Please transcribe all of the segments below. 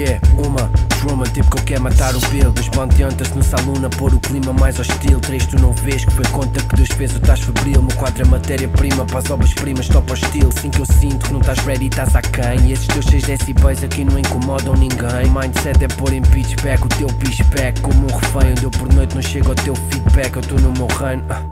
Shit. Yeah, uma Truman, tipo que eu quero matar o Bill Dos bandeantas no salão a pôr o clima mais hostil. Três tu não vês que foi conta que Deus fez o estás febril. Meu quadro é matéria-prima para as obras-primas top hostil. Assim que eu sinto que não estás ready estás aquém. E esses teus 6 decibéis aqui não incomodam ninguém. Mindset é pôr em pitchback o teu pitchback Como um refém. Onde eu por noite não chego ao teu feedback Eu estou no meu reino. Ah.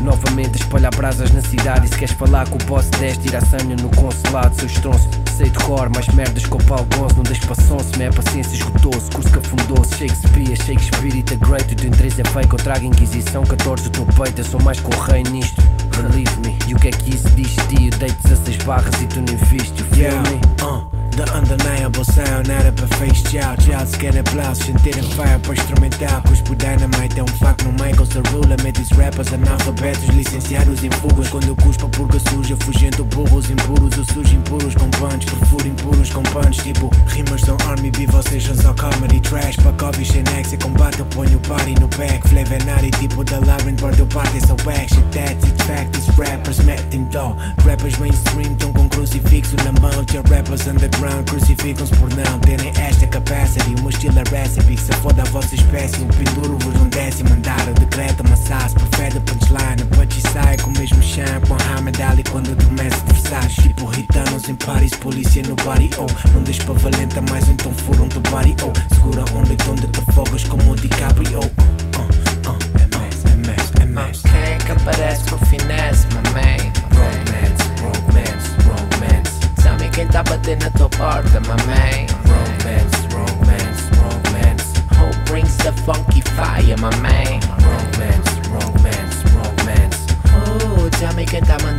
Novamente a espalhar brasas na cidade. E se queres falar com o boss deste à senha no consulado. Seu estronço, sei de cor Mais merdas com o pau gonço Não deixes passão-se, minha paciência esgotou-se Curso que afundou-se, Shakespeare, Shakespeare It a great, o teu interesse é fake Eu trago Inquisição, 14 do teu peito Eu sou mais que o rei nisto Believe me, e o que é que isso diz de ti? Eu dei 16 barras e tu nem viste, you feel Yeah, me? uh, the undeniable sound Era para face tchau, tchau Se quer aplausos, sentirem fire para instrumental Cuspo dynamite é um facto no Michael's the ruler these rappers analfabetos, licenciados em fugas. Quando eu cuspo purga suja, fugendo burros impuros. Eu sujo impuros com punch, perfuro impuros com punch. Tipo, rimas são army B, vocês são só comedy trash. Para Kobe, Xenex, e combate eu ponho party no back. Flavor nari, tipo da Labyrinth, bordo party Sou action, that's it, fact, these rappers metem dó Rappers mainstream com crucifixo na mão Já rappers underground crucificam-se por não terem esta capacity. Estilo é recipe, que se foda a vossa espécie. Eu penduro-vos num décimo andar, eu decreto massagem Prefere punchline, punch e sai com o mesmo shine Com Muhammad Ali quando eu começo adversários Tipo ritanos em Paris, polícia no body, oh. Não deixes para valenta mais, então foram do body, oh Dapat din na to part of my main